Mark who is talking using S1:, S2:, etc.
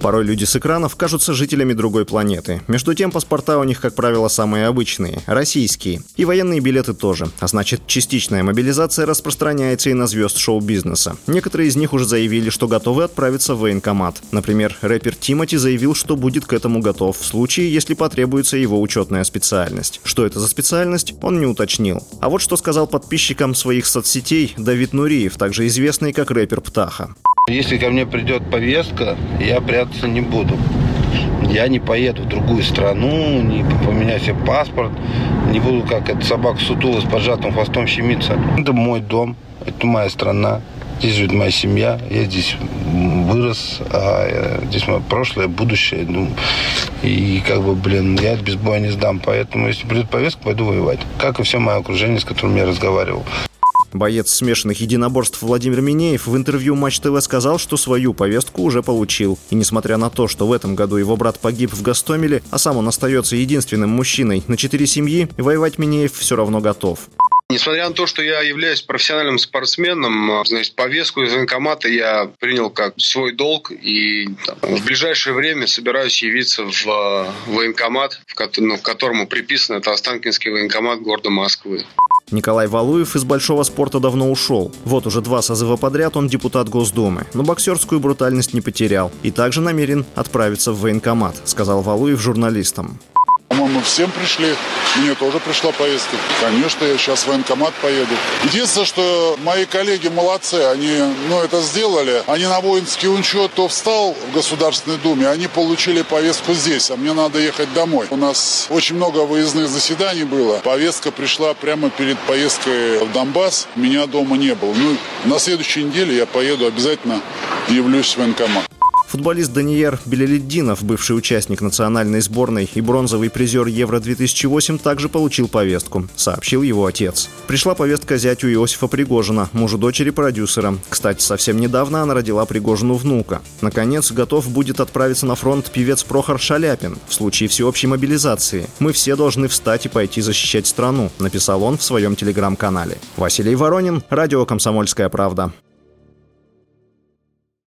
S1: Порой люди с экранов кажутся жителями другой планеты. Между тем, паспорта у них, как правило, самые обычные – российские. И военные билеты тоже. А значит, частичная мобилизация распространяется и на звезд шоу-бизнеса. Некоторые из них уже заявили, что готовы отправиться в военкомат. Например, рэпер Тимати заявил, что будет к этому готов в случае, если потребуется его учетная специальность. Что это за специальность, он не уточнил. А вот что сказал подписчикам своих соцсетей Давид Нуриев, также известный как рэпер Птаха.
S2: Если ко мне придет повестка, я прятаться не буду. Я не поеду в другую страну, не поменяю себе паспорт, не буду как эта собака сутула с поджатым хвостом щемиться. Это мой дом, это моя страна, здесь живет моя семья, я здесь вырос, а здесь мое прошлое, будущее. Ну, и как бы, блин, я без боя не сдам. Поэтому, если придет повестка, пойду воевать. Как и все мое окружение, с которым я разговаривал.
S1: Боец смешанных единоборств Владимир Минеев в интервью Матч ТВ сказал, что свою повестку уже получил. И несмотря на то, что в этом году его брат погиб в Гастомеле, а сам он остается единственным мужчиной на четыре семьи, воевать Минеев все равно готов.
S3: Несмотря на то, что я являюсь профессиональным спортсменом, значит, повестку из военкомата я принял как свой долг и там, в ближайшее время собираюсь явиться в э, военкомат, в, ну, которому приписан это Останкинский военкомат города Москвы.
S1: Николай Валуев из большого спорта давно ушел. Вот уже два созыва подряд он депутат Госдумы, но боксерскую брутальность не потерял и также намерен отправиться в военкомат, сказал Валуев журналистам.
S4: По-моему, всем пришли. Мне тоже пришла повестка. Конечно, я сейчас в военкомат поеду. Единственное, что мои коллеги молодцы. Они ну, это сделали. Они на воинский учет то встал в Государственной Думе, они получили повестку здесь, а мне надо ехать домой. У нас очень много выездных заседаний было. Повестка пришла прямо перед поездкой в Донбасс. Меня дома не было. Ну, на следующей неделе я поеду обязательно явлюсь в военкомат.
S1: Футболист Даниер Белеледдинов, бывший участник национальной сборной и бронзовый призер Евро-2008, также получил повестку, сообщил его отец. Пришла повестка зятю Иосифа Пригожина, мужу дочери продюсера. Кстати, совсем недавно она родила Пригожину внука. Наконец, готов будет отправиться на фронт певец Прохор Шаляпин в случае всеобщей мобилизации. «Мы все должны встать и пойти защищать страну», написал он в своем телеграм-канале. Василий Воронин, радио «Комсомольская правда».